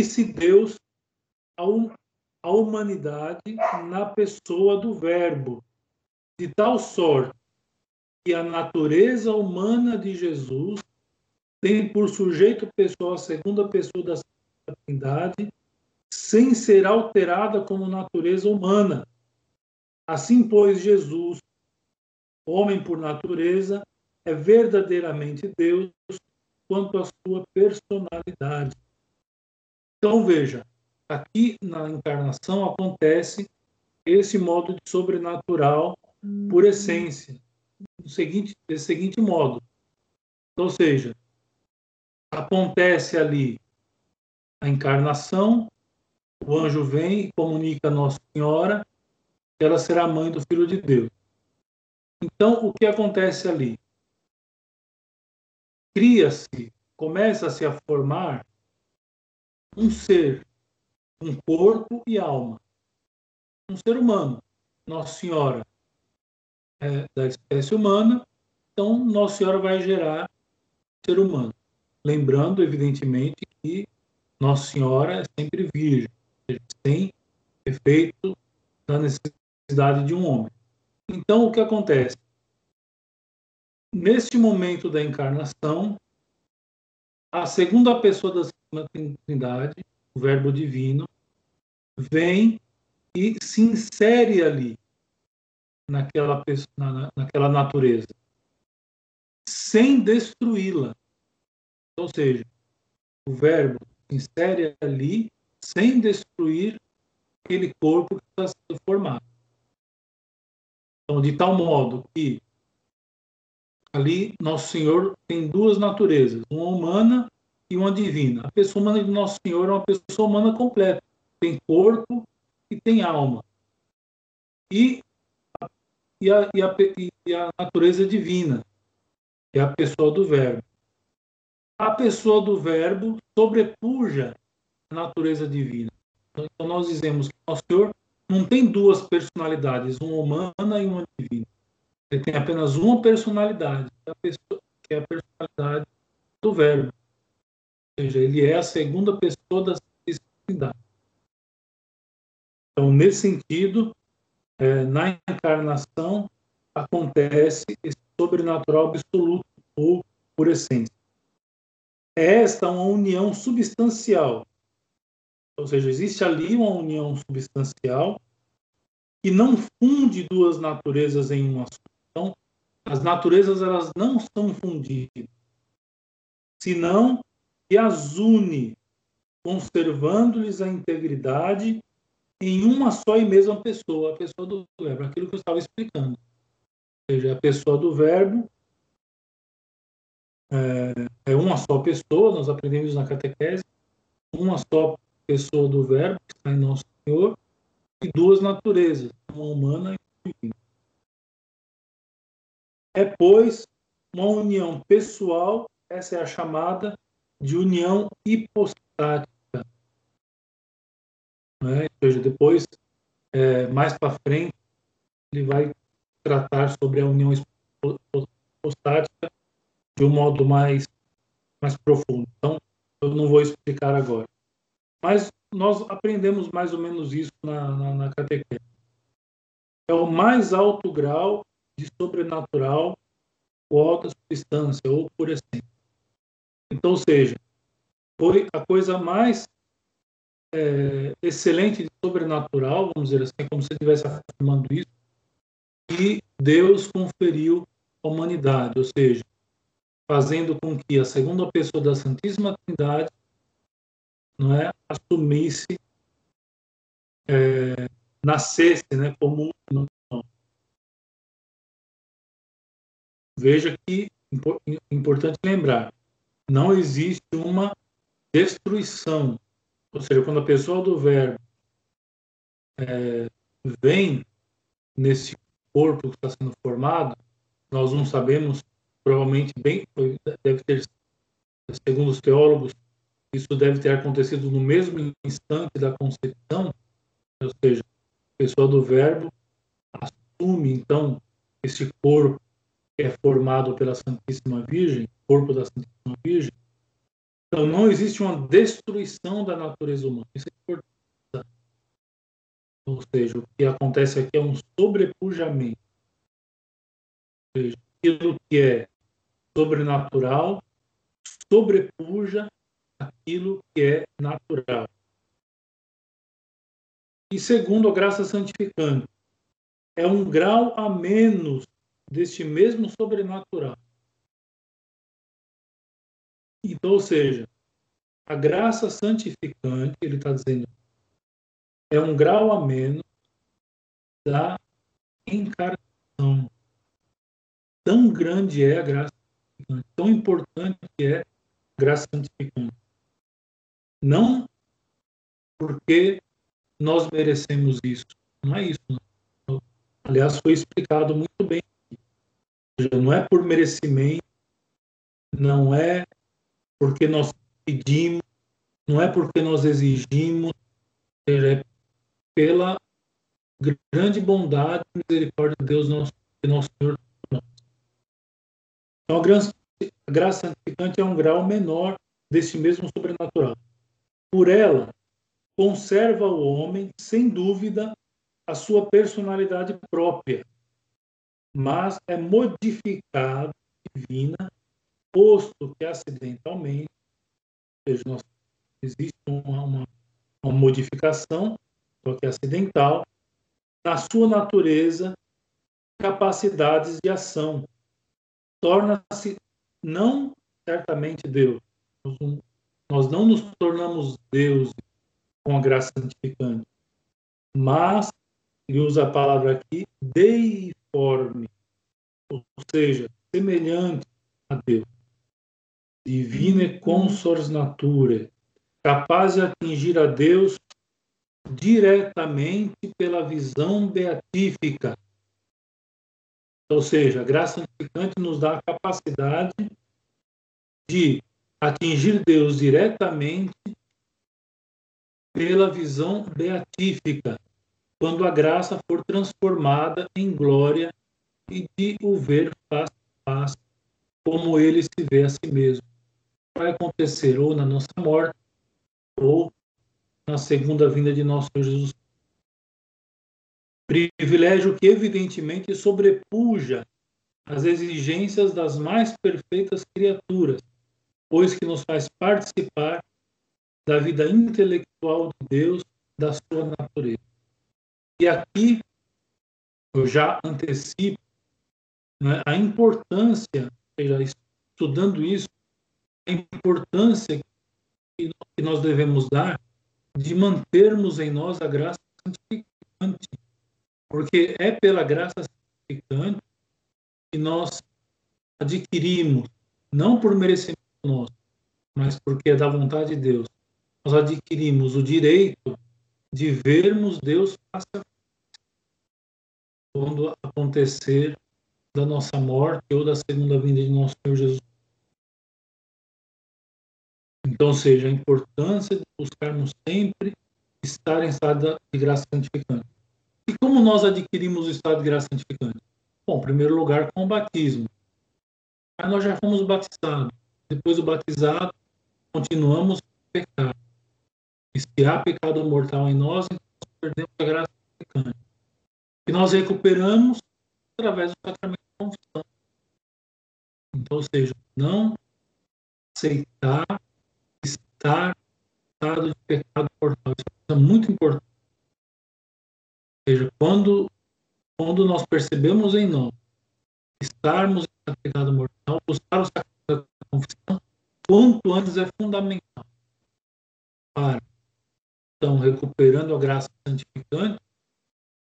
une-se Deus à humanidade na pessoa do Verbo, de tal sorte que a natureza humana de Jesus tem por sujeito pessoal a segunda pessoa da Trindade, sem ser alterada como natureza humana. Assim, pois, Jesus, homem por natureza, é verdadeiramente Deus quanto à sua personalidade. Então, veja, aqui na encarnação acontece esse modo de sobrenatural por essência, do seguinte, desse seguinte modo. Ou seja, acontece ali a encarnação, o anjo vem e comunica a Nossa Senhora que ela será mãe do Filho de Deus. Então, o que acontece ali? Cria-se, começa-se a formar um ser, um corpo e alma. Um ser humano. Nossa Senhora é da espécie humana, então Nossa Senhora vai gerar ser humano. Lembrando, evidentemente, que Nossa Senhora é sempre virgem, sem efeito da necessidade de um homem. Então, o que acontece? Neste momento da encarnação, a segunda pessoa da Trindade, o Verbo Divino, vem e se insere ali, naquela, na, naquela natureza, sem destruí-la. Ou seja, o verbo insere ali sem destruir aquele corpo que está sendo formado. Então, de tal modo que ali Nosso Senhor tem duas naturezas, uma humana e uma divina. A pessoa humana de Nosso Senhor é uma pessoa humana completa, tem corpo e tem alma. E, e, a, e, a, e a natureza divina, que é a pessoa do Verbo a pessoa do Verbo sobrepuja a natureza divina. Então, nós dizemos que o Senhor não tem duas personalidades, uma humana e uma divina. Ele tem apenas uma personalidade, que é a, é a personalidade do Verbo. Seja, ele é a segunda pessoa da Trindade. Então, nesse sentido, é, na encarnação, acontece esse sobrenatural absoluto ou por essência esta é uma união substancial. Ou seja, existe ali uma união substancial que não funde duas naturezas em uma só. Então, as naturezas elas não são fundidas, senão que as une, conservando-lhes a integridade em uma só e mesma pessoa, a pessoa do verbo, aquilo que eu estava explicando. Ou seja, a pessoa do verbo é, é uma só pessoa, nós aprendemos na catequese, uma só pessoa do Verbo, que está em Nosso Senhor, e duas naturezas, uma humana e divina. É, pois, uma união pessoal, essa é a chamada de união hipostática. Né? Ou seja, depois, é, mais para frente, ele vai tratar sobre a união hipostática de um modo mais, mais profundo. Então, eu não vou explicar agora. Mas nós aprendemos mais ou menos isso na, na, na catequese. É o mais alto grau de sobrenatural ou alta substância, ou por essência. Então, ou seja, foi a coisa mais é, excelente de sobrenatural, vamos dizer assim, como se estivesse afirmando isso, que Deus conferiu à humanidade, ou seja, fazendo com que a segunda pessoa da Santíssima Trindade não é, assumisse, é, nascesse né, como um Veja que importante lembrar, não existe uma destruição, ou seja, quando a pessoa do verbo é, vem nesse corpo que está sendo formado, nós não sabemos provavelmente bem, deve ter, segundo os teólogos, isso deve ter acontecido no mesmo instante da concepção, ou seja, a pessoa do verbo assume então esse corpo é formado pela Santíssima Virgem, corpo da Santíssima Virgem, Então, não existe uma destruição da natureza humana. Isso é importante. Ou seja, o que acontece aqui é um sobrepujamento. Ou seja, aquilo que é sobrenatural sobrepuja aquilo que é natural. E segundo a graça santificante, é um grau a menos deste mesmo sobrenatural. Então, ou seja, a graça santificante, ele está dizendo, é um grau a menos da encarnação. Tão grande é a graça santificante, tão importante é a graça santificante. Não porque nós merecemos isso, não é isso. Não. Aliás, foi explicado muito bem. Não é por merecimento, não é porque nós pedimos, não é porque nós exigimos, é pela grande bondade e misericórdia de Deus, nosso, nosso Senhor. Então, a graça, a graça santificante é um grau menor desse mesmo sobrenatural. Por ela, conserva o homem, sem dúvida, a sua personalidade própria, mas é modificado divina posto que acidentalmente, seja, nós, existe uma, uma, uma modificação, só que acidental, na sua natureza, capacidades de ação. Torna-se não certamente Deus. Nós não nos tornamos Deus com a graça santificante, mas, ele usa a palavra aqui, deiforme, ou seja, semelhante a Deus divine consors nature, capaz de atingir a Deus diretamente pela visão beatífica. Ou seja, a graça santificante nos dá a capacidade de atingir Deus diretamente pela visão beatífica, quando a graça for transformada em glória e de o ver face a face, como ele se vê a si mesmo vai acontecer ou na nossa morte ou na segunda vinda de nosso Senhor Jesus. Privilégio que evidentemente sobrepuja as exigências das mais perfeitas criaturas, pois que nos faz participar da vida intelectual de Deus, da sua natureza. E aqui eu já antecipo né, a importância, seja, estudando isso, a importância que nós devemos dar de mantermos em nós a graça santificante, porque é pela graça santificante que nós adquirimos, não por merecimento nosso, mas porque é da vontade de Deus, nós adquirimos o direito de vermos Deus face a face quando acontecer da nossa morte ou da segunda vinda de nosso Senhor Jesus então, seja, a importância de buscarmos sempre estar em estado de graça santificante. E como nós adquirimos o estado de graça santificante? Bom, em primeiro lugar, com o batismo. Aí nós já fomos batizados. Depois do batizado, continuamos a. E se há pecado mortal em nós, então nós perdemos a graça santificante. E nós recuperamos através do sacramento da confissão. Então, ou seja, não aceitar estar estado de pecado mortal. Isso é muito importante. Ou seja, quando, quando nós percebemos em nós estarmos em pecado mortal, buscar o sacramento da confissão, quanto antes é fundamental para, então, recuperando a graça santificante,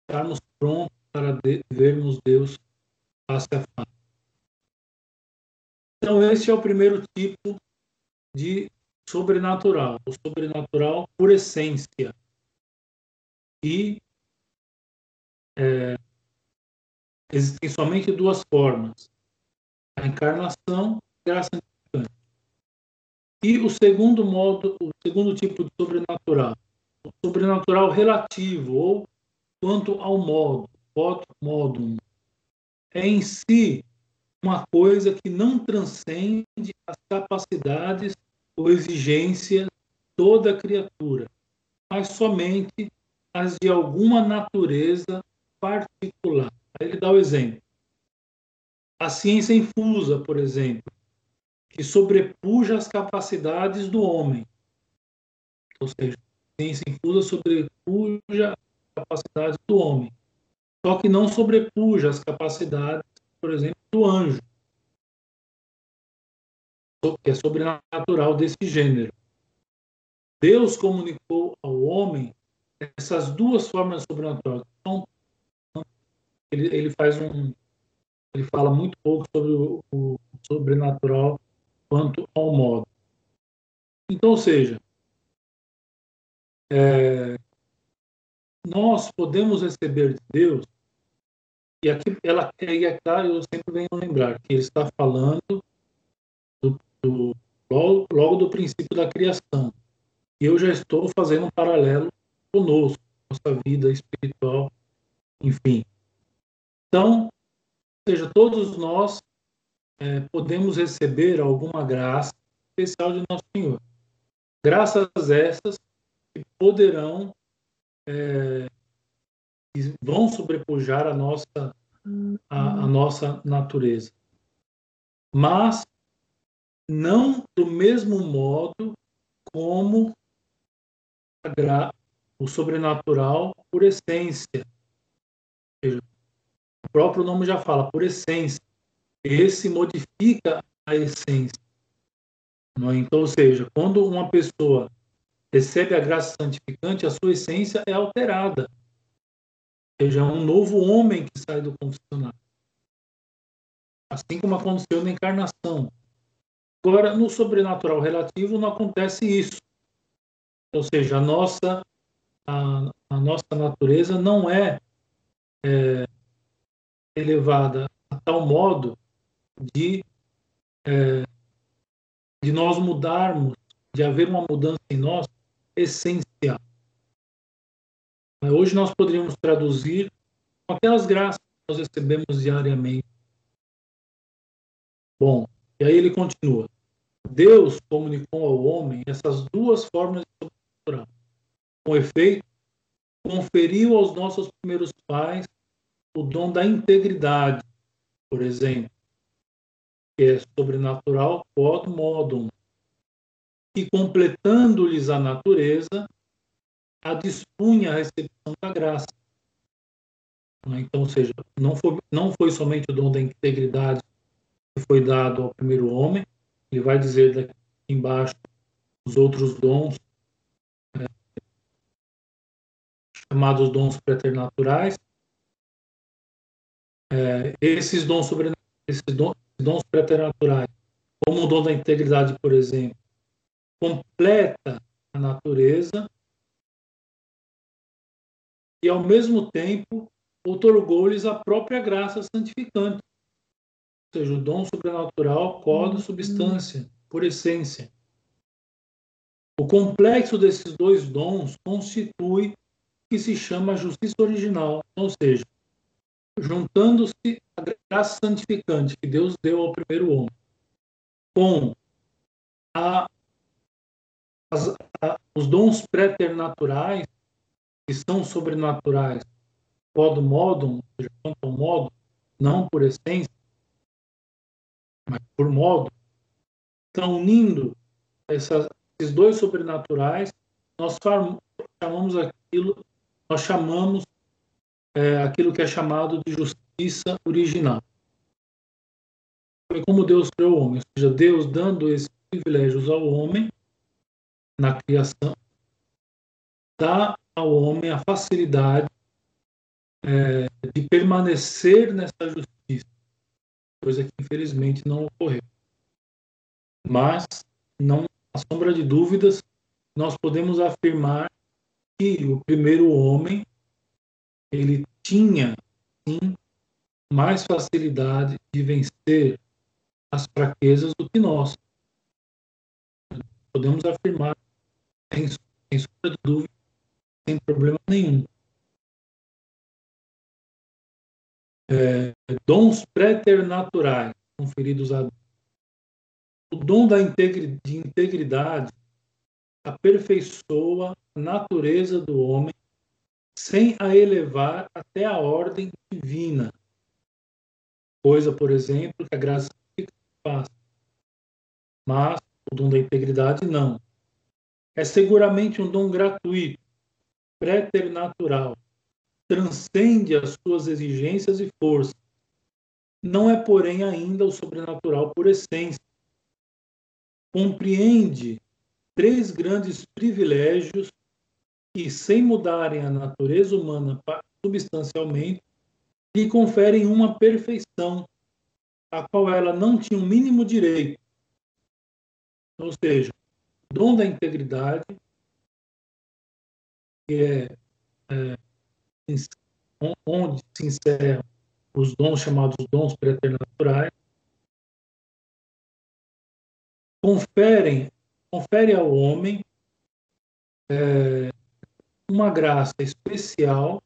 estarmos prontos para de, vermos Deus face a face. Então, esse é o primeiro tipo de sobrenatural, o sobrenatural por essência. E é, existem somente duas formas: a encarnação e a graça santificante. E o segundo modo, o segundo tipo de sobrenatural, o sobrenatural relativo ou quanto ao modo, modo, é em si uma coisa que não transcende as capacidades ou exigências de toda criatura, mas somente as de alguma natureza particular. Aí ele dá o exemplo. A ciência infusa, por exemplo, que sobrepuja as capacidades do homem. Ou seja, ciência infusa sobrepuja as capacidades do homem. Só que não sobrepuja as capacidades, por exemplo, do anjo, que é sobrenatural desse gênero. Deus comunicou ao homem essas duas formas sobrenaturais. Então, ele, ele faz um, ele fala muito pouco sobre o, o sobrenatural quanto ao modo. Então, ou seja, é, nós podemos receber de Deus, e aqui, ela, e aqui eu sempre venho lembrar que ele está falando do, do, logo, logo do princípio da criação. E eu já estou fazendo um paralelo conosco, nossa vida espiritual, enfim. Então, seja, todos nós é, podemos receber alguma graça especial de nosso Senhor. Graças essas poderão é, vão sobrepujar a nossa a, a nossa natureza, mas não do mesmo modo como o sobrenatural por essência. O próprio nome já fala, por essência esse modifica a essência. É? Então, ou seja, quando uma pessoa recebe a graça santificante, a sua essência é alterada. Ou seja, é um novo homem que sai do confessionário. Assim como aconteceu na encarnação. Agora, no sobrenatural relativo, não acontece isso. Ou seja, a nossa, a, a nossa natureza não é, é elevada a tal modo de, é, de nós mudarmos, de haver uma mudança em nós essencial. Hoje nós poderíamos traduzir aquelas graças que nós recebemos diariamente. Bom, e aí ele continua. Deus comunicou ao homem essas duas formas de sobrenatural. Com efeito, conferiu aos nossos primeiros pais o dom da integridade, por exemplo, que é sobrenatural quod modum, e completando-lhes a natureza, a dispunha a recepção da graça. Então, ou seja, não foi, não foi somente o dom da integridade que foi dado ao primeiro homem, ele vai dizer daqui embaixo os outros dons, é, chamados dons preternaturais. É, esses dons sobrenaturais, esses dons, dons preternaturais, como o dom da integridade, por exemplo, completa a natureza e, ao mesmo tempo, otorgou-lhes a própria graça santificante, ou seja, o dom sobrenatural, código, substância, por essência. O complexo desses dois dons constitui o que se chama justiça original, ou seja, juntando-se a graça santificante que Deus deu ao primeiro homem com a, as, os dons preternaturais que são sobrenaturais, modo modo, quanto modo, não por essência, mas por modo, estão unindo essas, esses dois sobrenaturais, nós chamamos aquilo, nós chamamos é, aquilo que é chamado de justiça original. Foi como Deus criou o homem, ou seja, Deus dando esses privilégios ao homem na criação, dá ao homem a facilidade é, de permanecer nessa justiça, coisa que infelizmente não ocorreu. Mas, não há sombra de dúvidas, nós podemos afirmar que o primeiro homem ele tinha sim mais facilidade de vencer as fraquezas do que nós. Podemos afirmar, sem, sem sombra de dúvida, sem problema nenhum. É, dons preternaturais conferidos a O dom da de integridade aperfeiçoa a natureza do homem sem a elevar até a ordem divina. Coisa, por exemplo, que a graça faz. Mas o dom da integridade não. É seguramente um dom gratuito, preternatural, transcende as suas exigências e forças. Não é, porém, ainda o sobrenatural por essência. Compreende três grandes privilégios que, sem mudarem a natureza humana substancialmente, lhe conferem uma perfeição a qual ela não tinha o um mínimo direito. Ou seja, dom da integridade, que é, é onde se encerram os dons chamados dons preternaturais, conferem confere ao homem é, uma graça especial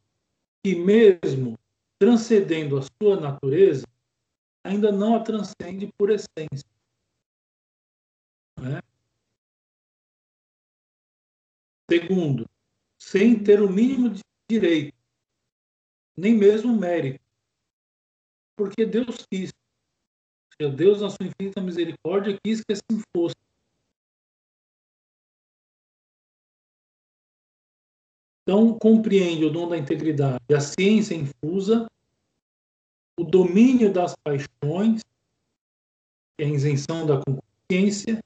que, mesmo transcendendo a sua natureza, ainda não a transcende por essência. É? Segundo, sem ter o mínimo de direito, nem mesmo mérito, porque Deus quis. Deus, na sua infinita misericórdia, quis que assim fosse. Então, compreende o dom da integridade, a ciência infusa, o domínio das paixões, é a isenção da consciência,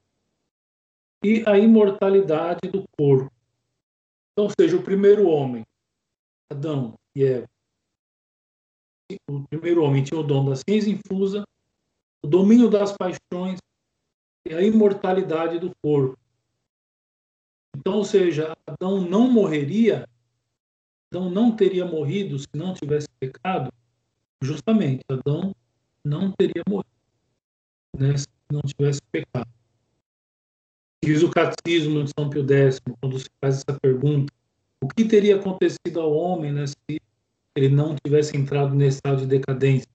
e a imortalidade do corpo. Então, seja, o primeiro homem, Adão e Eva, o primeiro homem tinha o dom da ciência infusa, o domínio das paixões e a imortalidade do corpo. Então, ou seja, Adão não morreria Adão não teria morrido se não tivesse pecado, justamente, Adão não teria morrido né, se não tivesse pecado. Diz o Catecismo de São Pio X, quando se faz essa pergunta, o que teria acontecido ao homem né, se ele não tivesse entrado nesse estado de decadência?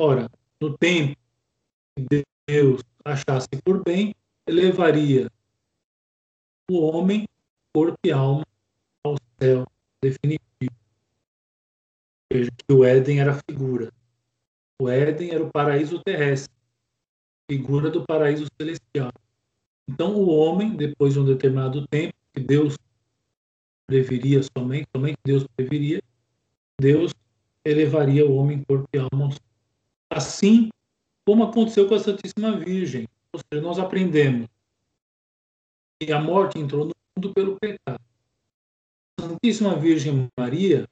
Ora, no tempo que Deus achasse por bem, elevaria o homem, corpo e alma ao céu definitivo. Veja que o Éden era figura. O Éden era o paraíso terrestre, figura do paraíso celestial. Então, o homem, depois de um determinado tempo, que Deus preveria somente, somente Deus preveria, Deus elevaria o homem corpo e alma. Assim como aconteceu com a Santíssima Virgem. Ou seja, nós aprendemos que a morte entrou no mundo pelo pecado. Santíssima Virgem Maria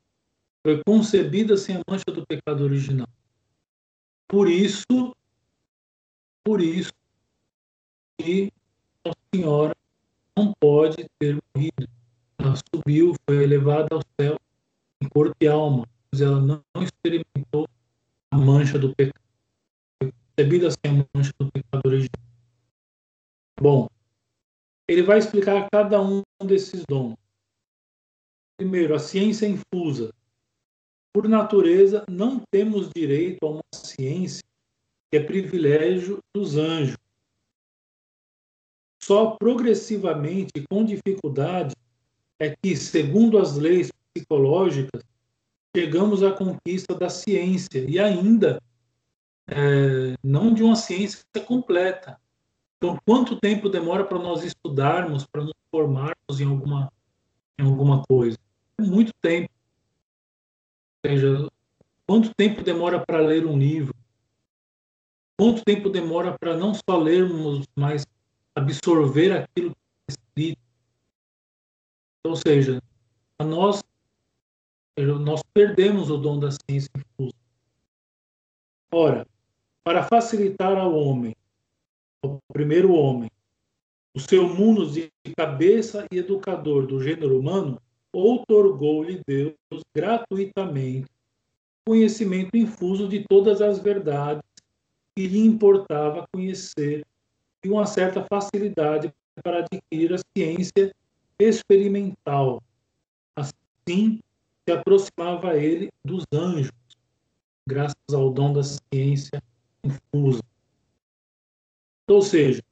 foi concebida sem a mancha do pecado original. Por isso, por isso que Senhora não pode ter morrido. Ela subiu, foi elevada ao céu em corpo e alma, mas ela não experimentou a mancha do pecado. Foi concebida sem a mancha do pecado original. Bom, ele vai explicar cada um desses dons. Primeiro, a ciência infusa. Por natureza, não temos direito a uma ciência que é privilégio dos anjos. Só progressivamente, com dificuldade, é que, segundo as leis psicológicas, chegamos à conquista da ciência e ainda é, não de uma ciência completa. Então, quanto tempo demora para nós estudarmos, para nos formarmos em alguma, em alguma coisa? muito tempo. Ou seja, quanto tempo demora para ler um livro? Quanto tempo demora para não só lermos, mas absorver aquilo que é escrito? Ou seja, a nós, nós perdemos o dom da ciência infusa. Ora, para facilitar ao homem, ao primeiro homem, o seu mundo de cabeça e educador do gênero humano, outorgou-lhe Deus gratuitamente conhecimento infuso de todas as verdades que lhe importava conhecer e uma certa facilidade para adquirir a ciência experimental. Assim, se aproximava ele dos anjos, graças ao dom da ciência infusa. Ou seja,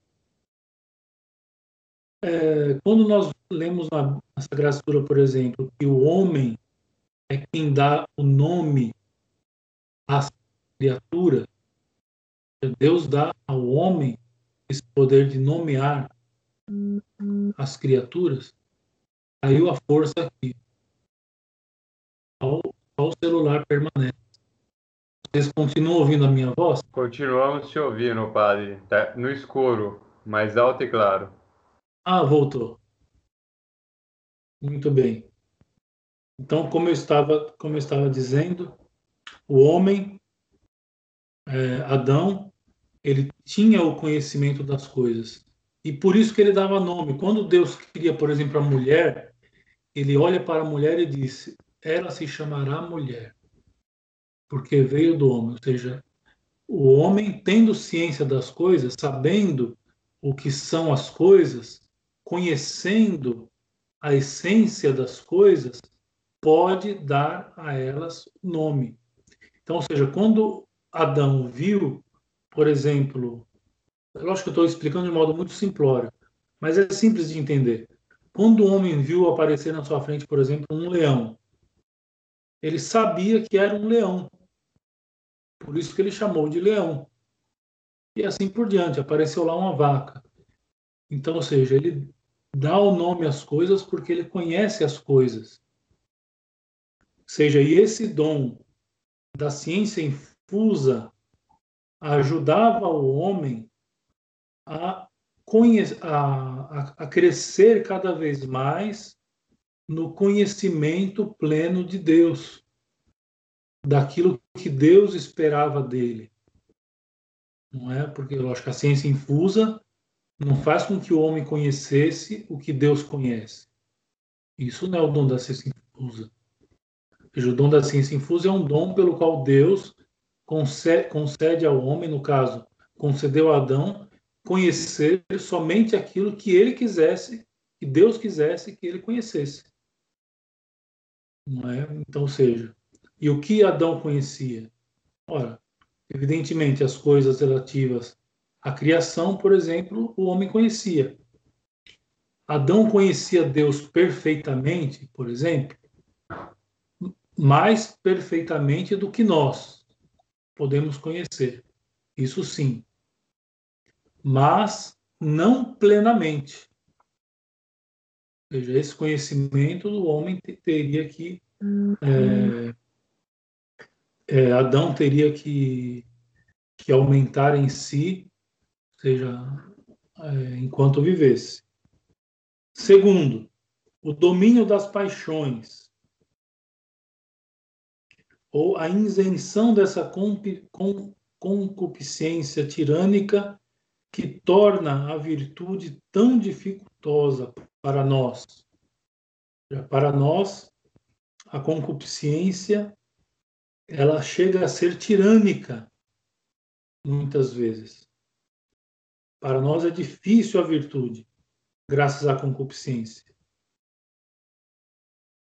é, quando nós lemos na, na Sagrada Escritura, por exemplo, que o homem é quem dá o nome às criaturas, Deus dá ao homem esse poder de nomear as criaturas, caiu a força aqui. Ao, ao celular permanece. Vocês continuam ouvindo a minha voz? Continuamos te ouvindo, padre. Tá no escuro, mais alto e claro. Ah, voltou. Muito bem. Então, como eu estava, como eu estava dizendo, o homem, é, Adão, ele tinha o conhecimento das coisas. E por isso que ele dava nome. Quando Deus cria, por exemplo, a mulher, ele olha para a mulher e diz: ela se chamará mulher, porque veio do homem. Ou seja, o homem, tendo ciência das coisas, sabendo o que são as coisas, conhecendo a essência das coisas, pode dar a elas nome. Então, ou seja, quando Adão viu, por exemplo, lógico que eu estou explicando de modo muito simplório, mas é simples de entender. Quando o homem viu aparecer na sua frente, por exemplo, um leão, ele sabia que era um leão. Por isso que ele chamou de leão. E assim por diante, apareceu lá uma vaca. Então, ou seja, ele dá o nome às coisas porque ele conhece as coisas. Ou seja, e esse dom da ciência infusa ajudava o homem a, a, a crescer cada vez mais no conhecimento pleno de Deus, daquilo que Deus esperava dele. Não é? Porque que a ciência infusa não faz com que o homem conhecesse o que Deus conhece. Isso não é o dom da ciência infusa. O dom da ciência infusa é um dom pelo qual Deus concede, ao homem, no caso, concedeu a Adão, conhecer somente aquilo que ele quisesse, que Deus quisesse que ele conhecesse. Não é? Então, ou seja, e o que Adão conhecia? Ora, evidentemente, as coisas relativas à criação, por exemplo, o homem conhecia. Adão conhecia Deus perfeitamente, por exemplo, mais perfeitamente do que nós podemos conhecer. Isso sim mas não plenamente. Ou seja, esse conhecimento do homem teria que. É, é, Adão teria que, que aumentar em si, ou seja, é, enquanto vivesse. Segundo, o domínio das paixões, ou a isenção dessa concupiscência tirânica que torna a virtude tão dificultosa para nós. Para nós, a concupiscência ela chega a ser tirânica muitas vezes. Para nós é difícil a virtude, graças à concupiscência.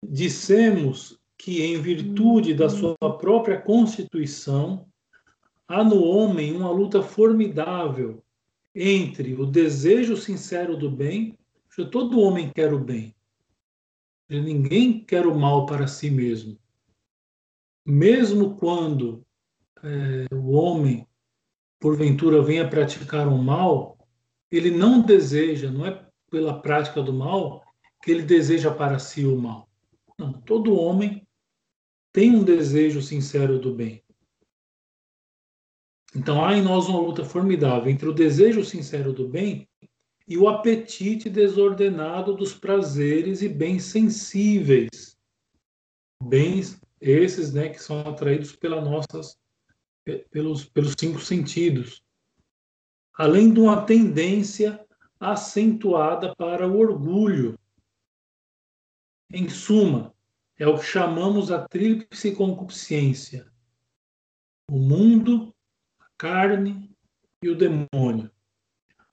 Dissemos que, em virtude da sua própria constituição, há no homem uma luta formidável entre o desejo sincero do bem, todo homem quer o bem. Ninguém quer o mal para si mesmo. Mesmo quando é, o homem, porventura, venha praticar um mal, ele não deseja, não é pela prática do mal que ele deseja para si o mal. Não, todo homem tem um desejo sincero do bem. Então há em nós uma luta formidável entre o desejo sincero do bem e o apetite desordenado dos prazeres e bens sensíveis. Bens esses né, que são atraídos pela nossas, pelos, pelos cinco sentidos. Além de uma tendência acentuada para o orgulho. Em suma, é o que chamamos a tríplice concupiscência: o mundo, carne e o demônio.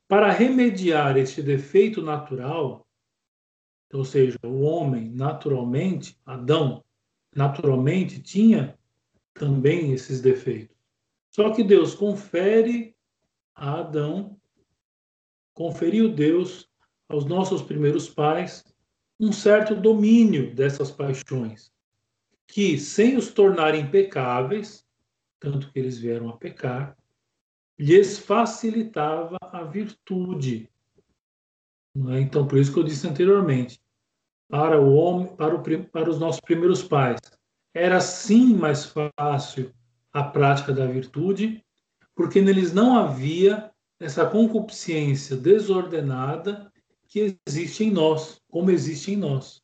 Para remediar este defeito natural, ou seja, o homem naturalmente, Adão, naturalmente tinha também esses defeitos. Só que Deus confere a Adão conferiu Deus aos nossos primeiros pais um certo domínio dessas paixões, que, sem os tornarem pecáveis, tanto que eles vieram a pecar, lhes facilitava a virtude. É? Então, por isso que eu disse anteriormente, para o homem, para, o, para os nossos primeiros pais, era sim mais fácil a prática da virtude, porque neles não havia essa concupiscência desordenada que existe em nós, como existe em nós.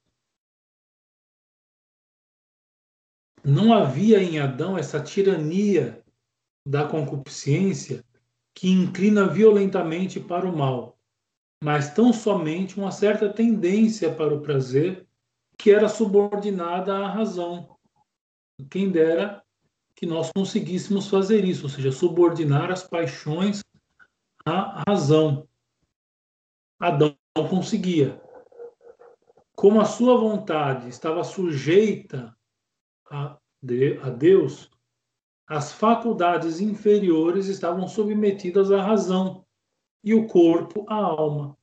Não havia em Adão essa tirania da concupiscência que inclina violentamente para o mal, mas tão somente uma certa tendência para o prazer que era subordinada à razão. Quem dera que nós conseguíssemos fazer isso, ou seja, subordinar as paixões à razão. Adão não conseguia. Como a sua vontade estava sujeita a, Deus, as faculdades inferiores estavam submetidas à razão e o corpo à alma.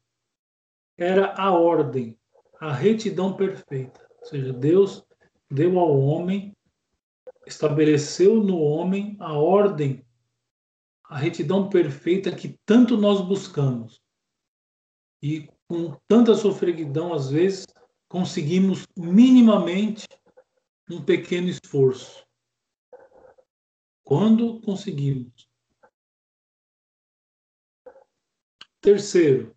Era a ordem, a retidão perfeita. Ou seja, Deus deu ao homem estabeleceu no homem a ordem, a retidão perfeita que tanto nós buscamos. E com tanta sofreguidão, às vezes, conseguimos minimamente um pequeno esforço. Quando conseguimos. Terceiro,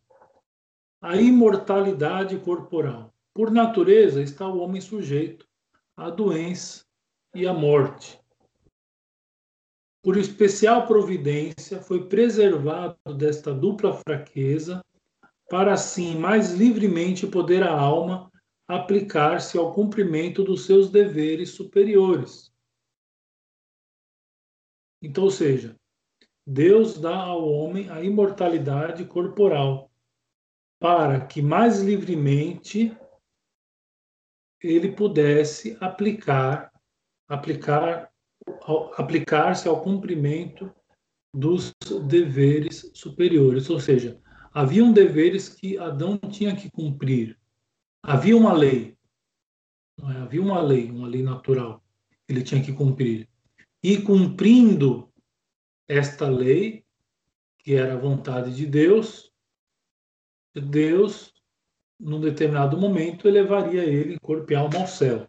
a imortalidade corporal. Por natureza, está o homem sujeito à doença, e a morte. Por especial providência, foi preservado desta dupla fraqueza, para assim mais livremente poder a alma aplicar-se ao cumprimento dos seus deveres superiores. Então, ou seja, Deus dá ao homem a imortalidade corporal, para que mais livremente ele pudesse aplicar aplicar aplicar-se ao cumprimento dos deveres superiores, ou seja, haviam deveres que Adão tinha que cumprir. Havia uma lei, é? havia uma lei, uma lei natural, que ele tinha que cumprir. E cumprindo esta lei, que era a vontade de Deus, Deus, num determinado momento, elevaria ele corpo e alma ao céu.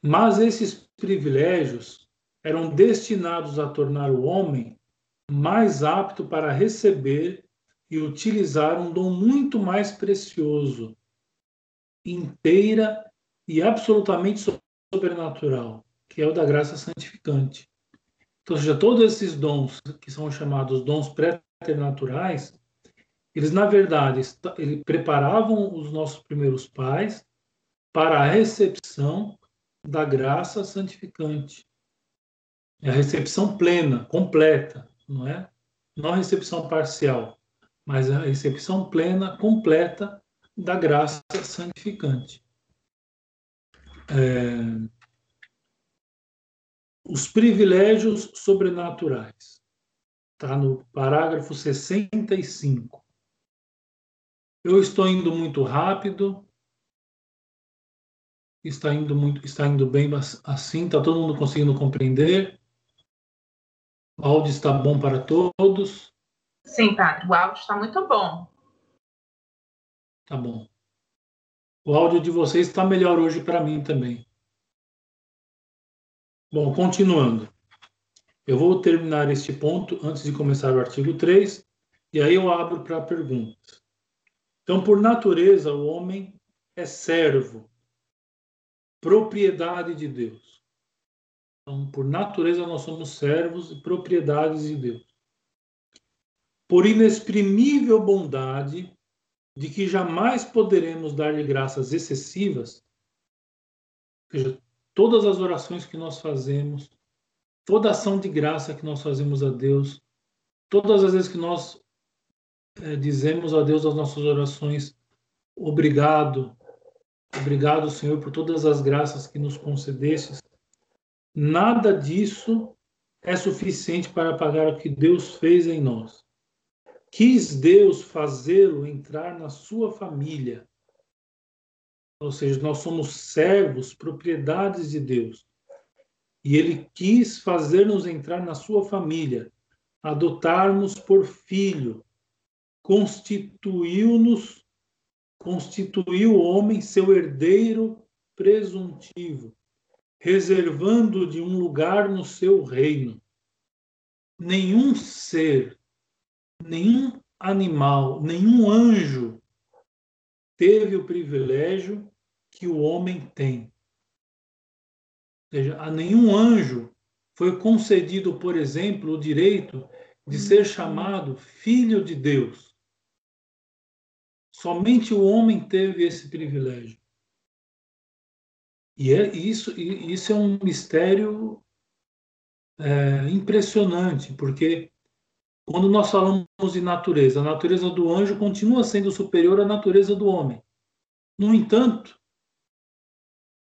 Mas esses privilégios eram destinados a tornar o homem mais apto para receber e utilizar um dom muito mais precioso, inteira e absolutamente sobrenatural, que é o da graça santificante. Então, seja, todos esses dons que são chamados dons preternaturais, eles na verdade eles preparavam os nossos primeiros pais para a recepção da graça santificante. É a recepção plena, completa, não é? Não a recepção parcial, mas a recepção plena, completa da graça santificante. É... Os privilégios sobrenaturais. Está no parágrafo 65. Eu estou indo muito rápido, está indo muito, está indo bem assim, está todo mundo conseguindo compreender. O áudio está bom para todos. Sim, padre, o áudio está muito bom. Tá bom. O áudio de vocês está melhor hoje para mim também. Bom, continuando. Eu vou terminar este ponto antes de começar o artigo 3, e aí eu abro para perguntas. Então, por natureza, o homem é servo propriedade de Deus. Então, por natureza, nós somos servos e propriedades de Deus. Por inexprimível bondade, de que jamais poderemos dar-lhe graças excessivas, ou seja, todas as orações que nós fazemos, toda ação de graça que nós fazemos a Deus, todas as vezes que nós é, dizemos a Deus as nossas orações, obrigado, Obrigado, Senhor, por todas as graças que nos concedestes. Nada disso é suficiente para pagar o que Deus fez em nós. quis Deus fazê-lo entrar na sua família. Ou seja, nós somos servos, propriedades de Deus. E ele quis fazer-nos entrar na sua família, adotarmos por filho, constituiu-nos, constituiu o homem seu herdeiro presuntivo, reservando de um lugar no seu reino. Nenhum ser, nenhum animal, nenhum anjo teve o privilégio que o homem tem. Ou seja, a nenhum anjo foi concedido, por exemplo, o direito de ser chamado filho de Deus. Somente o homem teve esse privilégio. E é, isso, isso é um mistério é, impressionante, porque quando nós falamos de natureza, a natureza do anjo continua sendo superior à natureza do homem. No entanto,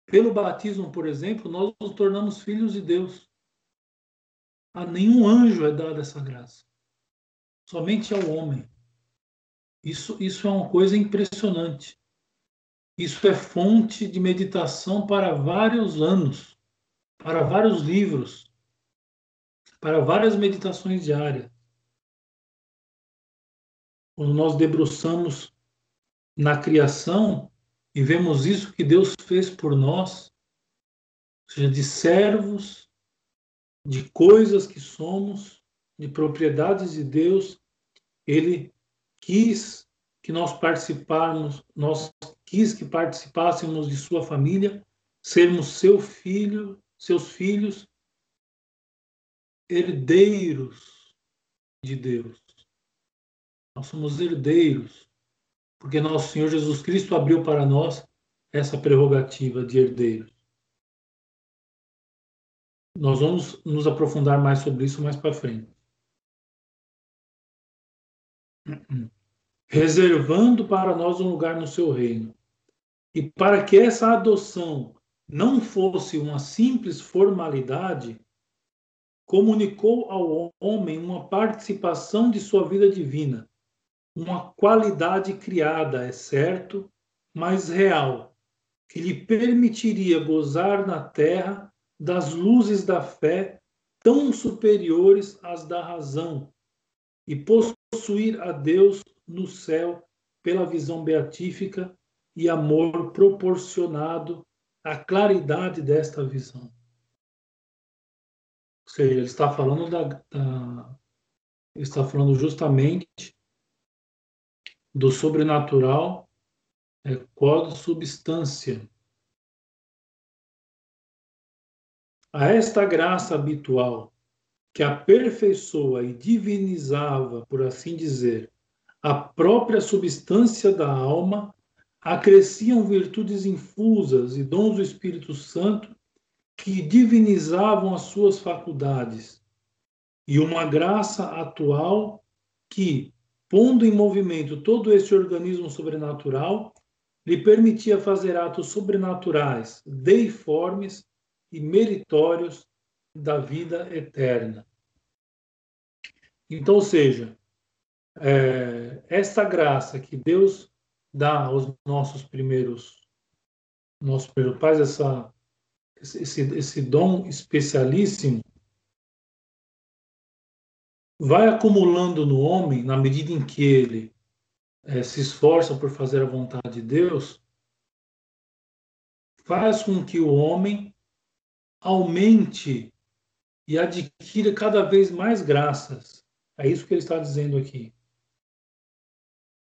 pelo batismo, por exemplo, nós nos tornamos filhos de Deus. A nenhum anjo é dada essa graça. Somente ao homem. Isso, isso é uma coisa impressionante. Isso é fonte de meditação para vários anos, para vários livros, para várias meditações diárias. Quando nós debruçamos na criação e vemos isso que Deus fez por nós, ou seja, de servos, de coisas que somos, de propriedades de Deus, Ele quis que nós participáramos, nós quis que participássemos de sua família, sermos seu filho, seus filhos, herdeiros de Deus. Nós somos herdeiros, porque nosso Senhor Jesus Cristo abriu para nós essa prerrogativa de herdeiros. Nós vamos nos aprofundar mais sobre isso mais para frente. Reservando para nós um lugar no seu reino. E para que essa adoção não fosse uma simples formalidade, comunicou ao homem uma participação de sua vida divina, uma qualidade criada, é certo, mas real, que lhe permitiria gozar na terra das luzes da fé tão superiores às da razão e possuir a Deus no céu pela visão beatífica e amor proporcionado à claridade desta visão. Ou seja, ele está falando da, da está falando justamente do sobrenatural é, qual substância. A esta graça habitual que aperfeiçoa e divinizava, por assim dizer, a própria substância da alma, acresciam virtudes infusas e dons do Espírito Santo que divinizavam as suas faculdades, e uma graça atual que, pondo em movimento todo esse organismo sobrenatural, lhe permitia fazer atos sobrenaturais, deiformes e meritórios da vida eterna. Então, ou seja, é, graça que Deus dá aos nossos primeiros, nossos primeiros pais, essa, esse, esse dom especialíssimo, vai acumulando no homem, na medida em que ele é, se esforça por fazer a vontade de Deus, faz com que o homem aumente e adquira cada vez mais graças. É isso que ele está dizendo aqui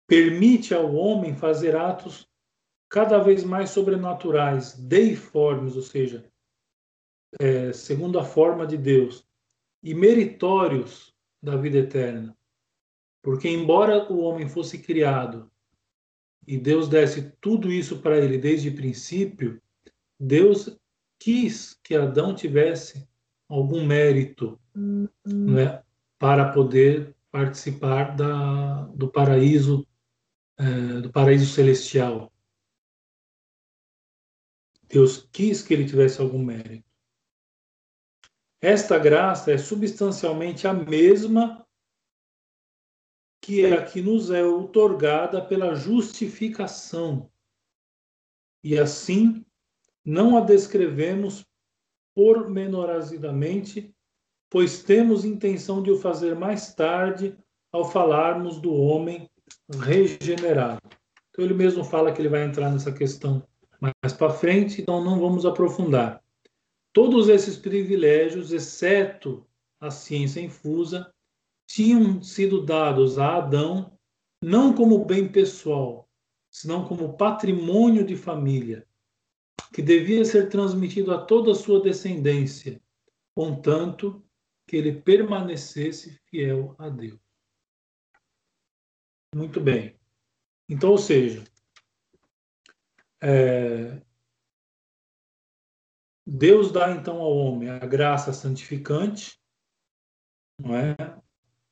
permite ao homem fazer atos cada vez mais sobrenaturais, deiformes, ou seja, é, segundo a forma de Deus, e meritórios da vida eterna. Porque, embora o homem fosse criado e Deus desse tudo isso para ele desde o princípio, Deus quis que Adão tivesse algum mérito uhum. né, para poder participar da, do paraíso é, do paraíso celestial. Deus quis que ele tivesse algum mérito. Esta graça é substancialmente a mesma que aqui nos é outorgada pela justificação. E assim não a descrevemos pormenorizadamente, pois temos intenção de o fazer mais tarde ao falarmos do homem regenerado. Então ele mesmo fala que ele vai entrar nessa questão mais para frente, então não vamos aprofundar. Todos esses privilégios, exceto a ciência infusa, tinham sido dados a Adão não como bem pessoal, senão como patrimônio de família, que devia ser transmitido a toda a sua descendência, contanto que ele permanecesse fiel a Deus. Muito bem. Então, ou seja, é, Deus dá então ao homem a graça santificante, não é?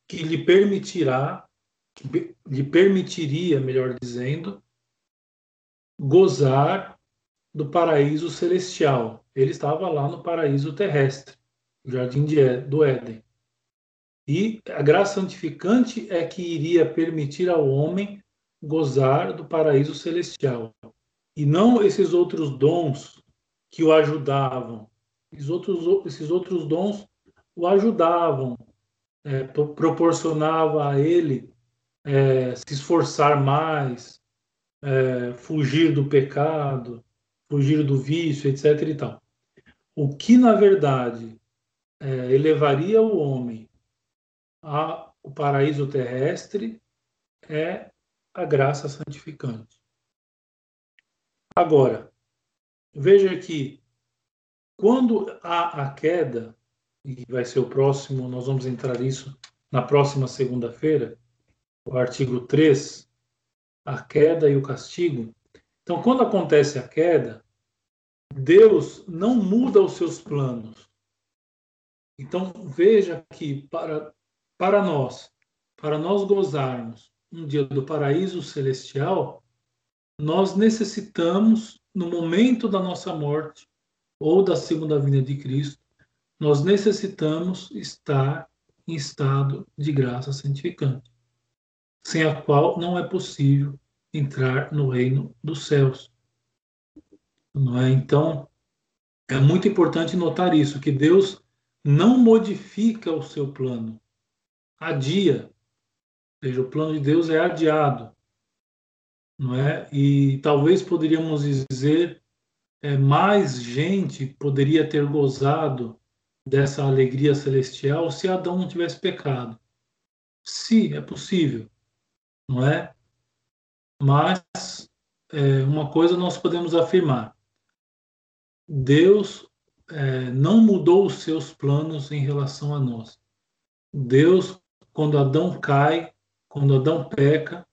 Que lhe permitirá, que lhe permitiria, melhor dizendo, gozar do paraíso celestial. Ele estava lá no paraíso terrestre, no jardim de, do Éden. E a graça santificante é que iria permitir ao homem gozar do paraíso celestial. E não esses outros dons que o ajudavam. Esses outros, esses outros dons o ajudavam, é, proporcionava a ele é, se esforçar mais, é, fugir do pecado, fugir do vício, etc. E tal. O que, na verdade, é, elevaria o homem ao paraíso terrestre é a graça santificante. Agora, Veja que quando há a queda, e vai ser o próximo, nós vamos entrar nisso na próxima segunda-feira, o artigo 3, a queda e o castigo. Então, quando acontece a queda, Deus não muda os seus planos. Então, veja que para, para nós, para nós gozarmos um dia do paraíso celestial, nós necessitamos no momento da nossa morte ou da segunda vinda de Cristo, nós necessitamos estar em estado de graça santificante, sem a qual não é possível entrar no reino dos céus. Não é? Então, é muito importante notar isso, que Deus não modifica o seu plano, adia. Ou seja, o plano de Deus é adiado não é? E talvez poderíamos dizer é, mais gente poderia ter gozado dessa alegria celestial se Adão não tivesse pecado. Sim, é possível, não é? Mas é, uma coisa nós podemos afirmar: Deus é, não mudou os seus planos em relação a nós. Deus, quando Adão cai, quando Adão peca,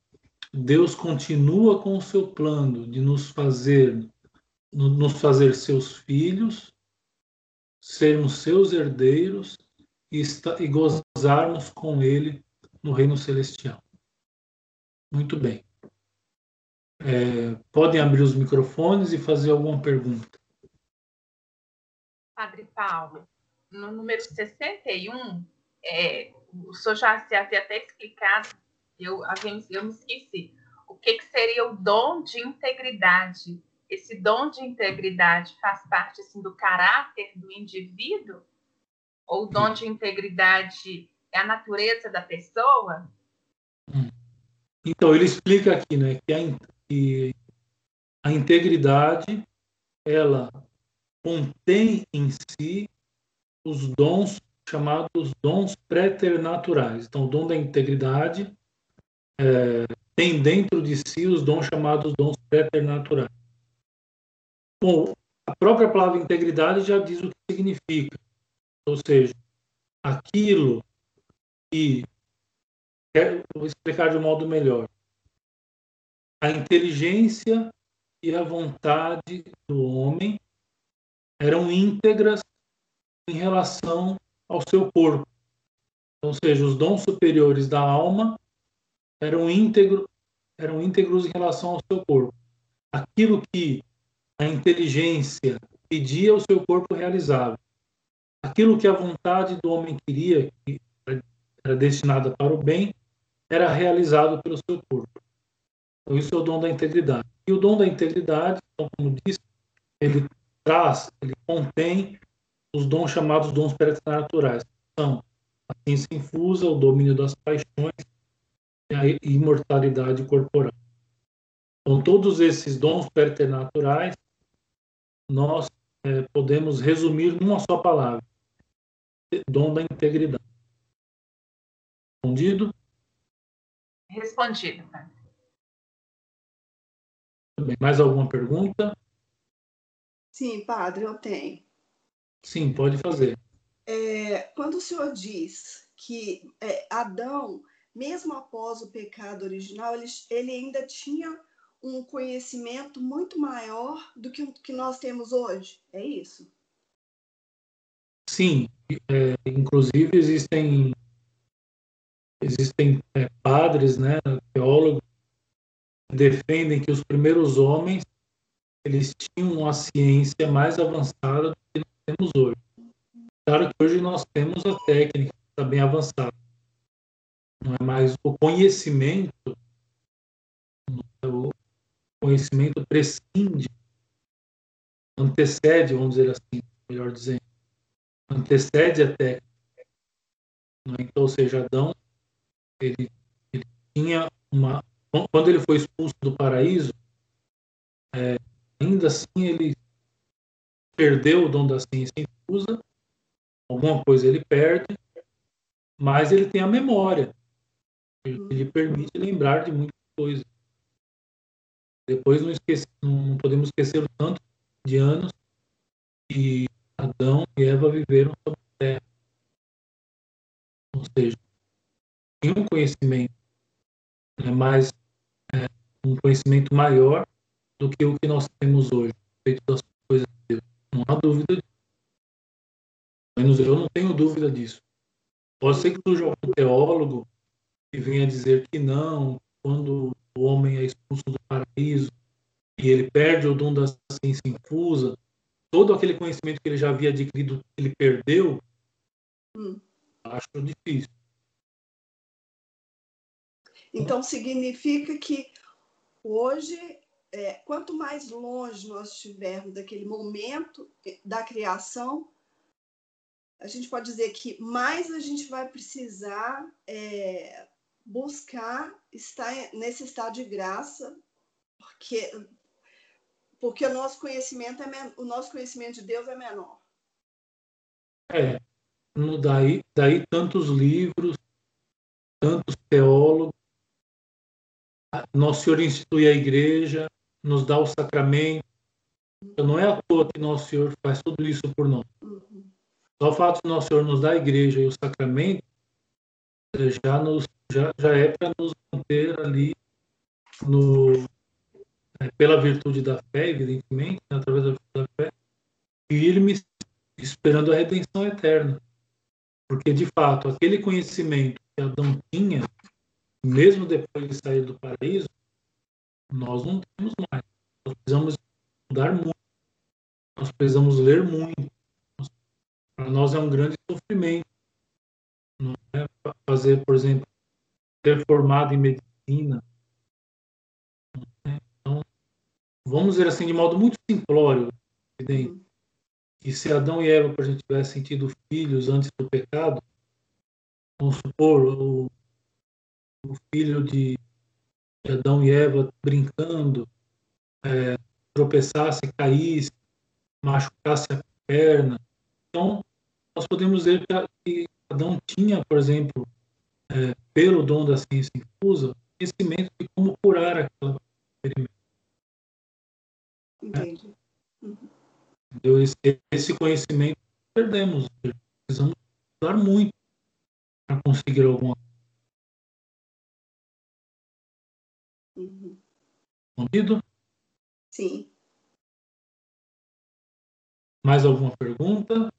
Deus continua com o seu plano de nos fazer nos fazer seus filhos, sermos seus herdeiros e, e gozarmos com ele no reino celestial. Muito bem. É, podem abrir os microfones e fazer alguma pergunta. Padre Paulo, no número 61, é, o senhor já havia até explicado eu, eu me esqueci. O que, que seria o dom de integridade? Esse dom de integridade faz parte assim, do caráter do indivíduo? Ou o dom de integridade é a natureza da pessoa? Então, ele explica aqui né, que a, que a integridade ela contém em si os dons chamados dons préternaturais. Então, o dom da integridade é, tem dentro de si os dons chamados dons preternaturais. Bom, a própria palavra integridade já diz o que significa. Ou seja, aquilo que. Vou explicar de um modo melhor. A inteligência e a vontade do homem eram íntegras em relação ao seu corpo. Ou seja, os dons superiores da alma eram íntegros, eram íntegros em relação ao seu corpo. Aquilo que a inteligência pedia, o seu corpo realizava. Aquilo que a vontade do homem queria, que era destinada para o bem, era realizado pelo seu corpo. Então, isso é o dom da integridade. E o dom da integridade, então, como disse, ele traz, ele contém os dons chamados dons preternaturais. São a ciência infusa, o domínio das paixões e a imortalidade corporal. Então, todos esses dons preternaturais, nós é, podemos resumir numa só palavra: dom da integridade. Respondido? Respondido, padre. Mais alguma pergunta? Sim, padre, eu tenho. Sim, pode fazer. É, quando o senhor diz que é, Adão, mesmo após o pecado original, ele, ele ainda tinha um conhecimento muito maior do que o que nós temos hoje, é isso? Sim, é, inclusive existem existem é, padres, né, teólogos que defendem que os primeiros homens eles tinham uma ciência mais avançada do que nós temos hoje. Claro que hoje nós temos a técnica está bem avançada, não é mais o conhecimento, o conhecimento prescinde, antecede, vamos dizer assim, melhor dizendo, antecede a técnica. É? Então, ou seja, Adão, ele, ele, tinha uma. Quando ele foi expulso do paraíso, é, ainda assim ele perdeu o dom da ciência infusa, alguma coisa ele perde, mas ele tem a memória. Ele permite lembrar de muitas coisas. Depois não, esqueci, não podemos esquecer o tanto de anos que Adão e Eva viveram sobre a terra. Ou seja, tinha um conhecimento, né, mas é, um conhecimento maior do que o que nós temos hoje, feito das coisas de Deus. Não há dúvida disso. Menos eu não tenho dúvida disso. Pode ser que surja algum teólogo que venha dizer que não, quando o homem é expulso do paraíso e ele perde o dom da ciência infusa, todo aquele conhecimento que ele já havia adquirido, ele perdeu, hum. acho difícil. Então significa que hoje, é, quanto mais longe nós estivermos daquele momento da criação, a gente pode dizer que mais a gente vai precisar é, buscar estar nesse estado de graça, porque porque o nosso conhecimento é o nosso conhecimento de Deus é menor. É, daí daí tantos livros, tantos teólogos. Nosso Senhor institui a igreja, nos dá o sacramento. Então, não é à toa que Nosso Senhor faz tudo isso por nós. Uhum. Só o fato de Nosso Senhor nos dar a igreja e o sacramento já nos já, já é para nos manter ali no, é, pela virtude da fé, evidentemente, né, através da virtude da fé, firmes, esperando a redenção eterna. Porque, de fato, aquele conhecimento que Adão tinha, mesmo depois de sair do paraíso, nós não temos mais. Nós precisamos estudar muito, nós precisamos ler muito. Para nós é um grande sofrimento. Não é fazer, por exemplo, ter formado em medicina. Então, vamos dizer assim, de modo muito simplório, evidente, que se Adão e Eva, por exemplo, tivessem tido filhos antes do pecado, vamos supor, o, o filho de, de, Adão e Eva brincando, é, tropeçasse, caísse, machucasse a perna. Então, nós podemos dizer que Adão tinha, por exemplo, é, pelo dom da ciência infusa, conhecimento de como curar aquela ferimento. Entendi. Uhum. Esse, esse conhecimento perdemos. Precisamos estudar muito para conseguir alguma coisa. Uhum. Entendido? Sim. Mais alguma pergunta?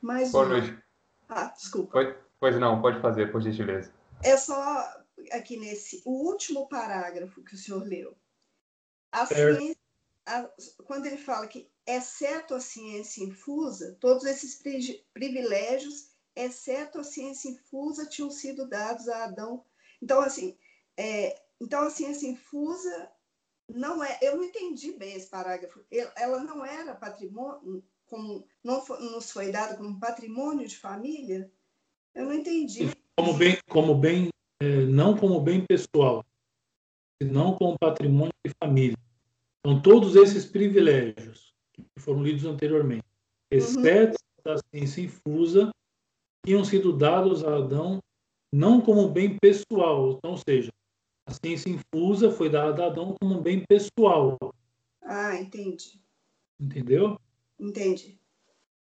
Mais Boa uma. noite. Ah, desculpa. Pode, pois não, pode fazer, por gentileza. É só aqui nesse o último parágrafo que o senhor leu. A ciência, a, quando ele fala que, exceto a ciência infusa, todos esses privilégios exceto a ciência infusa, tinham sido dados a Adão. Então, assim, é, então a ciência infusa não é. Eu não entendi bem esse parágrafo. Ela não era patrimônio, como não foi, nos foi dado como patrimônio de família. Eu não entendi. Como bem, como bem, é, não como bem pessoal, não como patrimônio de família. Então, todos esses privilégios que foram lidos anteriormente, uhum. exceto uhum. a ciência infusa, tinham sido dados a Adão não como bem pessoal, então, ou seja, a ciência infusa foi dada a Adão como bem pessoal. Ah, entendi. Entendeu? Entendi.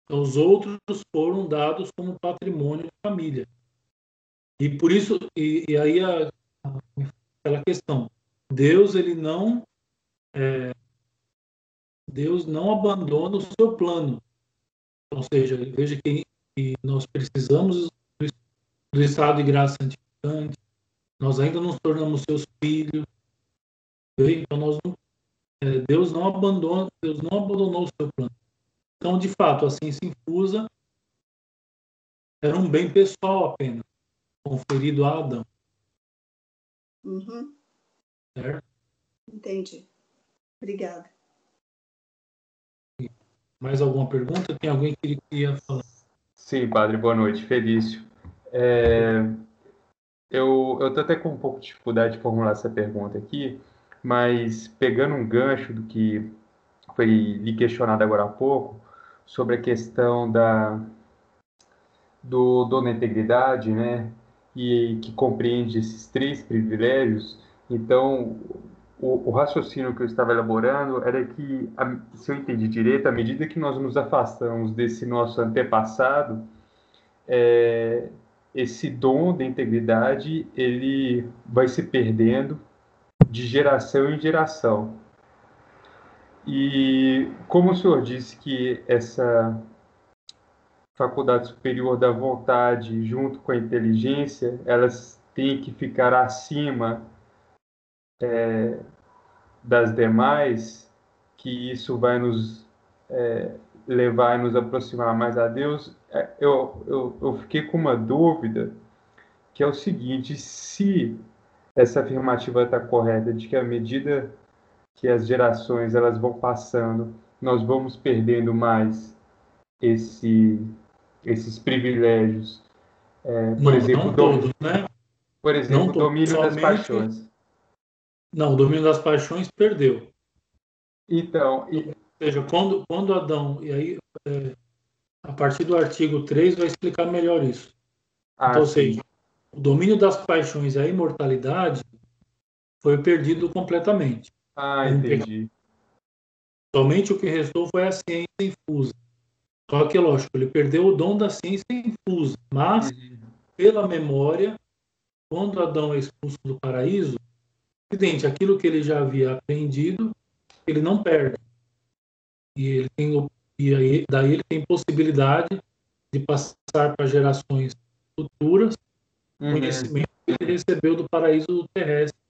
Então, os outros foram dados como patrimônio de família. E por isso, e, e aí a, a, aquela questão, Deus ele não é, Deus não abandona o seu plano. Ou seja, veja que, que nós precisamos do, do estado de graça santificante, nós ainda nos tornamos seus filhos. Então nós não, é, Deus não abandona, Deus não abandonou o seu plano. Então, de fato, a ciência infusa era um bem pessoal apenas, conferido a Adão. Uhum. Certo? Entendi. Obrigada. Mais alguma pergunta? Tem alguém que queria falar? Sim, padre, boa noite. Felício. É, eu estou até com um pouco de dificuldade de formular essa pergunta aqui, mas pegando um gancho do que foi lhe questionado agora há pouco, sobre a questão da, do dono da integridade, né, e que compreende esses três privilégios, então o, o, raciocínio que eu estava elaborando era que, se eu entendi direito, à medida que nós nos afastamos desse nosso antepassado, é, esse dom da integridade ele vai se perdendo de geração em geração. E como o senhor disse que essa faculdade superior da vontade, junto com a inteligência, elas têm que ficar acima é, das demais, que isso vai nos é, levar e nos aproximar mais a Deus, é, eu, eu, eu fiquei com uma dúvida, que é o seguinte, se essa afirmativa está correta, de que à medida que as gerações elas vão passando, nós vamos perdendo mais esse, esses privilégios. É, por não, exemplo, não todos, né? Por exemplo, o domínio das paixões. Não, o domínio das paixões perdeu. Então, e... ou seja, quando, quando Adão, e aí é, a partir do artigo 3 vai explicar melhor isso. Ah, então, ou seja, o domínio das paixões e a imortalidade foi perdido completamente. Ah, entendi. Somente o que restou foi a ciência infusa. Só que, lógico, ele perdeu o dom da ciência infusa, mas, uhum. pela memória, quando Adão é expulso do paraíso, evidente, aquilo que ele já havia aprendido, ele não perde. E, ele tem, e aí, daí ele tem possibilidade de passar para gerações futuras uhum. conhecimento que ele recebeu do paraíso terrestre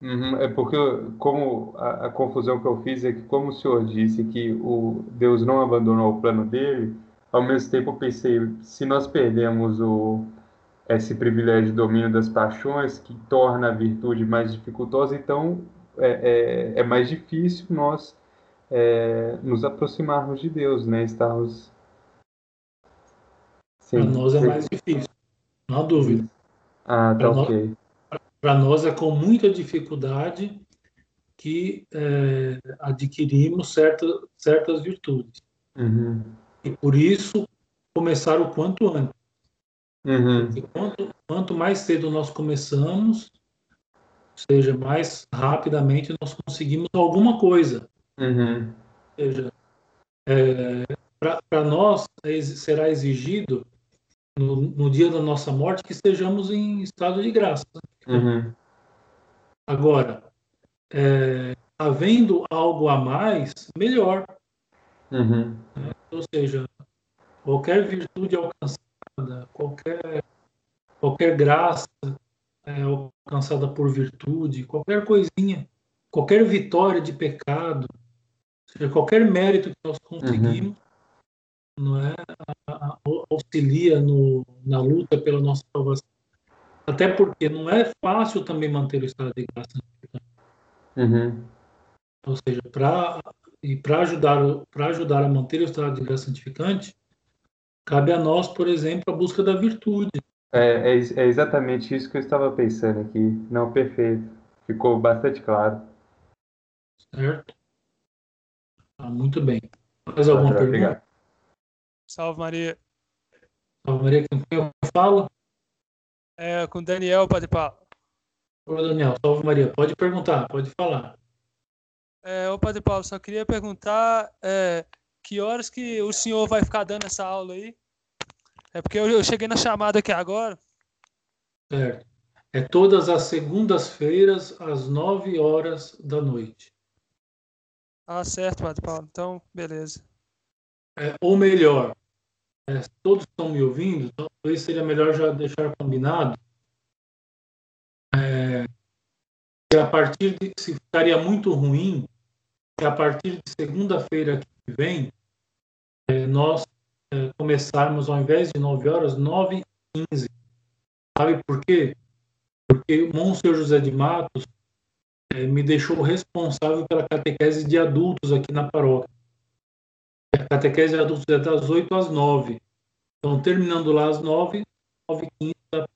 Uhum, é porque, como a, a, confusão que eu fiz é que, como o senhor disse que o Deus não abandonou o plano dele, ao mesmo tempo eu pensei, se nós perdemos o, esse privilégio de domínio das paixões, que torna a virtude mais dificultosa, então é, é, é mais difícil nós é, nos aproximarmos de Deus, né? Estarmos. Para nós é mais difícil, não há dúvida. Ah, tá ok. Para nós é com muita dificuldade que é, adquirimos certa, certas virtudes. Uhum. E por isso, começar o quanto antes. Uhum. Quanto, quanto, mais cedo nós começamos, seja, mais rapidamente nós conseguimos alguma coisa. Uhum. Ou seja, é, para nós é, será exigido, no, no dia da nossa morte, que estejamos em estado de graça. Uhum. Agora, é, havendo algo a mais, melhor. Uhum. É, ou seja, qualquer virtude alcançada, qualquer, qualquer graça é, alcançada por virtude, qualquer coisinha, qualquer vitória de pecado, seja, qualquer mérito que nós conseguimos, uhum. não é? Auxilia no, na luta pela nossa salvação. Até porque não é fácil também manter o estado de graça. Uhum. Ou seja, para e para ajudar para ajudar a manter o estado de graça santificante, cabe a nós, por exemplo, a busca da virtude. É, é, é exatamente isso que eu estava pensando aqui. Não, perfeito. Ficou bastante claro. Certo? Ah, muito bem. Mais alguma pergunta? Obrigado. Salve Maria. Salve Maria, quem eu falo? É, com Daniel Padre Paulo. Oi, Daniel, salve Maria. Pode perguntar, pode falar. É, ô Padre Paulo, só queria perguntar é, que horas que o senhor vai ficar dando essa aula aí? É porque eu, eu cheguei na chamada aqui agora. Certo. É todas as segundas-feiras, às nove horas da noite. Ah, certo, Padre Paulo. Então, beleza. É, ou melhor, é, todos estão me ouvindo, talvez seria melhor já deixar combinado é, que a partir de, se ficaria muito ruim, que a partir de segunda-feira que vem, nós é, começarmos, ao invés de 9 horas, 9 e 15. Sabe por quê? Porque o Monsenhor José de Matos é, me deixou responsável pela catequese de adultos aqui na paróquia. A catequese de adultos é das 8 às 9. Então, terminando lá às 9, 9 e 15 está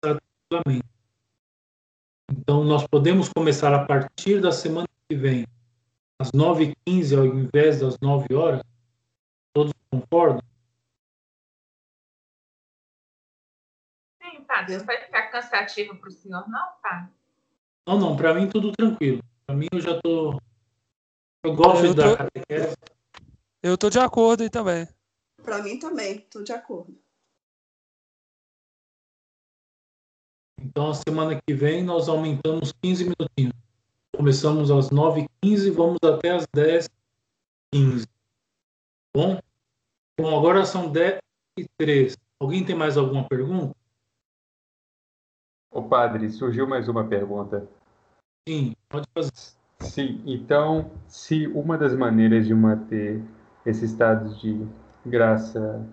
tranquilamente. Então, nós podemos começar a partir da semana que vem, às 9h15 ao invés das 9 horas? Todos concordam? Sim, padre. Não vai ficar cansativo para o senhor, não, padre? Não, não. Para mim, tudo tranquilo. Para mim, eu já tô. Eu gosto eu de dar catequese. Eu tô de acordo aí também. Para mim também, estou de acordo. Então, a semana que vem, nós aumentamos 15 minutinhos. Começamos às 9h15 vamos até às 10h15. Bom? Bom, agora são 10 e 3. Alguém tem mais alguma pergunta? Ô padre, surgiu mais uma pergunta. Sim, pode fazer. Sim, então, se uma das maneiras de manter esse estado de graça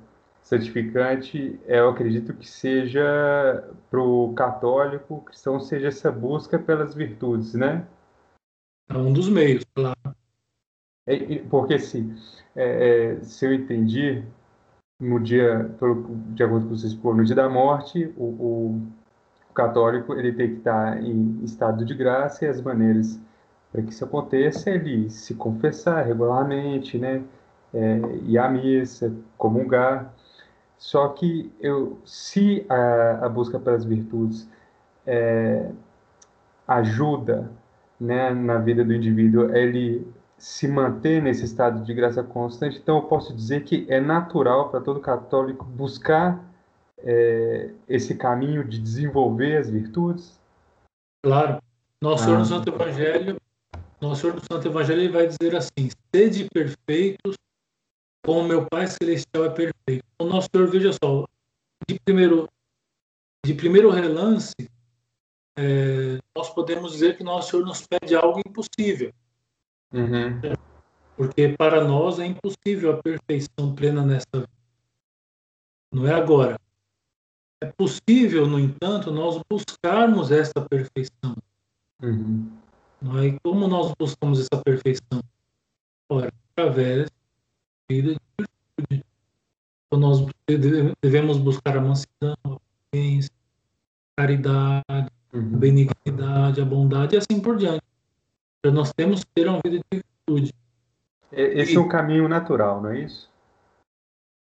santificante, eu acredito que seja para o católico cristão, seja essa busca pelas virtudes, né? É um dos meios, claro. É, porque se, é, é, se eu entendi, no dia, de acordo com vocês, no dia da morte, o, o, o, católico ele tem que estar em estado de graça e as maneiras para que isso aconteça é ele se confessar regularmente, né? É, ir à missa, comungar. Só que eu, se a, a busca pelas virtudes é, ajuda né, na vida do indivíduo, ele se manter nesse estado de graça constante, então eu posso dizer que é natural para todo católico buscar é, esse caminho de desenvolver as virtudes? Claro. Nosso Senhor do ah. Santo Evangelho, Nosso Senhor do Santo Evangelho ele vai dizer assim: sede perfeitos como meu Pai Celestial é perfeito. O nosso Senhor, veja só, de primeiro, de primeiro relance, é, nós podemos dizer que nosso Senhor nos pede algo impossível. Uhum. Porque para nós é impossível a perfeição plena nessa vida. Não é agora. É possível, no entanto, nós buscarmos essa perfeição. Uhum. Não é? E como nós buscamos essa perfeição? Ora, através da vida de virtude. Então, nós devemos buscar a mansidão, a paciência, a caridade, uhum. a benignidade, a bondade e assim por diante. Nós temos que ter uma vida de virtude. Esse e, é um caminho natural, não é isso?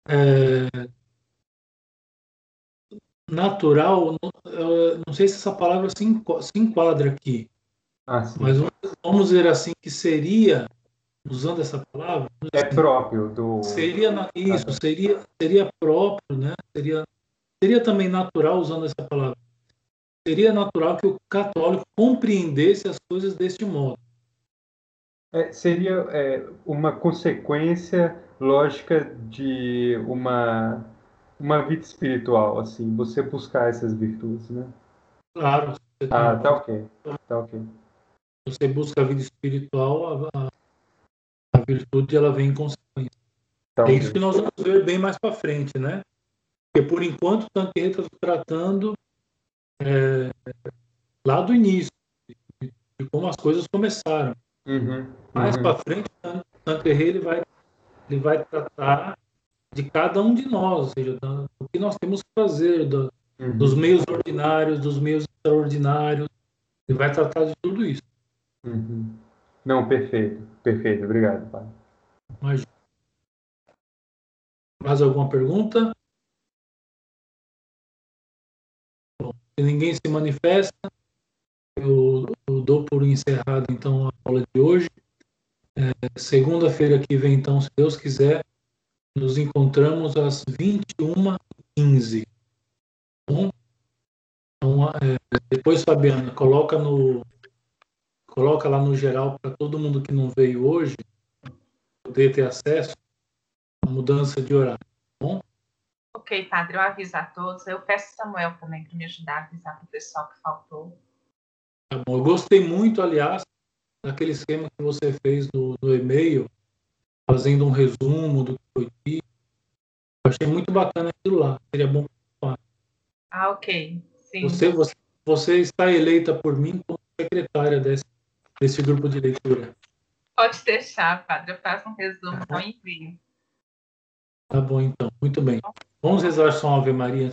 É, natural, não sei se essa palavra se enquadra aqui, ah, mas vamos dizer assim que seria, usando essa palavra, é próprio do seria isso, seria seria próprio, né? Seria seria também natural usando essa palavra seria natural que o católico compreendesse as coisas deste modo. É, seria é, uma consequência lógica de uma uma vida espiritual, assim, você buscar essas virtudes, né? Claro. Ah, tá ok, tá ok. Você busca a vida espiritual, a, a virtude ela vem em consequência. Tá é isso que nós vamos ver bem mais para frente, né? Porque, por enquanto, o está tratando é, lá do início, de, de, como as coisas começaram. Uhum, Mais uhum. para frente, o Tanqueray ele vai, ele vai tratar de cada um de nós, ou seja, do que nós temos que fazer, do, uhum. dos meios ordinários, dos meios extraordinários. Ele vai tratar de tudo isso. Uhum. Não, perfeito, perfeito. Obrigado, pai. Mais alguma pergunta? Se ninguém se manifesta, eu, eu, dou por encerrado então a aula de hoje. É, Segunda-feira que vem, então, se Deus quiser, nos encontramos às 21h15. Bom? Então, é, depois, Fabiana, coloca no coloca lá no geral para todo mundo que não veio hoje poder ter acesso à mudança de horário. Ok, padre, eu aviso a todos. Eu peço Samuel também para me ajudar a avisar para o pessoal que faltou. Tá bom. Eu gostei muito, aliás, daquele esquema que você fez no, no e-mail, fazendo um resumo do que foi dito. Eu achei muito bacana aquilo lá. Seria bom. Ah, ok. Sim. Você, você, você está eleita por mim como secretária desse, desse grupo de leitura. Pode deixar, padre. Eu faço um resumo com envio. Tá bom, então. Muito bem. Vamos rezar só Ave Maria.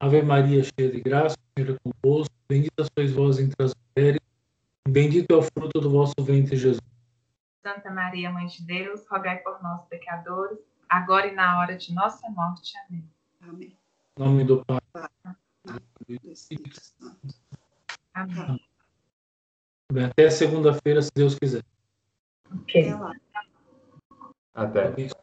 Ave Maria, cheia de graça, o Senhor é convosco. Bendita sois vós entre as mulheres. E bendito é o fruto do vosso ventre, Jesus. Santa Maria, Mãe de Deus, rogai por nós, pecadores, agora e na hora de nossa morte. Amém. Amém. Em nome do Pai. Do Espírito Santo. Amém. Bem, até segunda-feira, se Deus quiser. Ok. Até. Até.